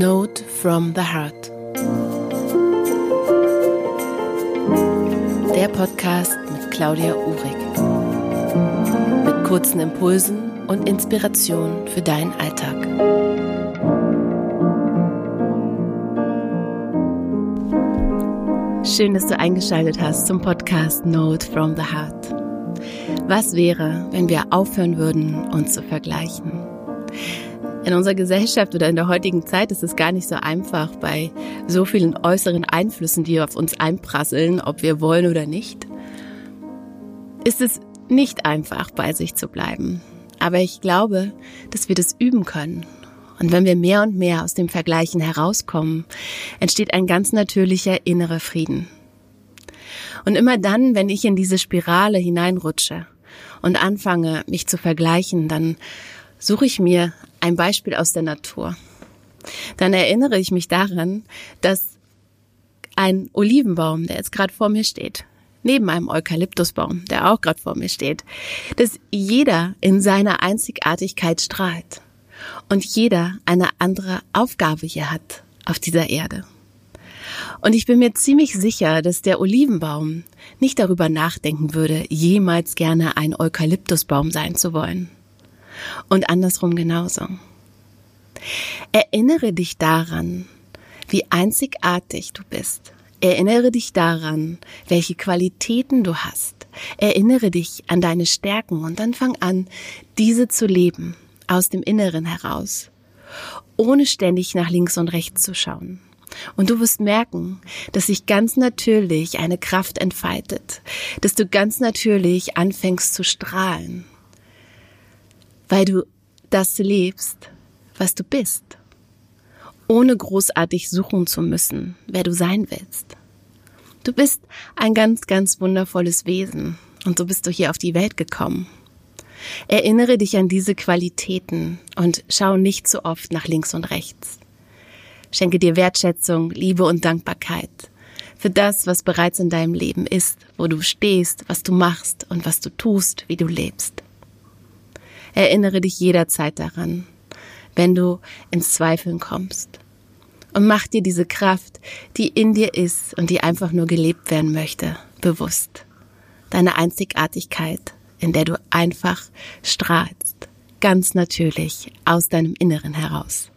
Note from the Heart. Der Podcast mit Claudia Uhrig. Mit kurzen Impulsen und Inspiration für deinen Alltag. Schön, dass du eingeschaltet hast zum Podcast Note from the Heart. Was wäre, wenn wir aufhören würden, uns zu vergleichen? In unserer Gesellschaft oder in der heutigen Zeit ist es gar nicht so einfach bei so vielen äußeren Einflüssen, die auf uns einprasseln, ob wir wollen oder nicht. Ist es nicht einfach, bei sich zu bleiben. Aber ich glaube, dass wir das üben können. Und wenn wir mehr und mehr aus dem Vergleichen herauskommen, entsteht ein ganz natürlicher innerer Frieden. Und immer dann, wenn ich in diese Spirale hineinrutsche und anfange, mich zu vergleichen, dann suche ich mir ein Beispiel aus der Natur. Dann erinnere ich mich daran, dass ein Olivenbaum, der jetzt gerade vor mir steht, neben einem Eukalyptusbaum, der auch gerade vor mir steht, dass jeder in seiner Einzigartigkeit strahlt und jeder eine andere Aufgabe hier hat auf dieser Erde. Und ich bin mir ziemlich sicher, dass der Olivenbaum nicht darüber nachdenken würde, jemals gerne ein Eukalyptusbaum sein zu wollen. Und andersrum genauso. Erinnere dich daran, wie einzigartig du bist. Erinnere dich daran, welche Qualitäten du hast. Erinnere dich an deine Stärken und dann fang an, diese zu leben, aus dem Inneren heraus, ohne ständig nach links und rechts zu schauen. Und du wirst merken, dass sich ganz natürlich eine Kraft entfaltet, dass du ganz natürlich anfängst zu strahlen, weil du das lebst, was du bist, ohne großartig suchen zu müssen, wer du sein willst. Du bist ein ganz, ganz wundervolles Wesen und so bist du hier auf die Welt gekommen. Erinnere dich an diese Qualitäten und schau nicht zu so oft nach links und rechts. Schenke dir Wertschätzung, Liebe und Dankbarkeit für das, was bereits in deinem Leben ist, wo du stehst, was du machst und was du tust, wie du lebst. Erinnere dich jederzeit daran, wenn du ins Zweifeln kommst. Und mach dir diese Kraft, die in dir ist und die einfach nur gelebt werden möchte, bewusst. Deine Einzigartigkeit, in der du einfach strahlst, ganz natürlich aus deinem Inneren heraus.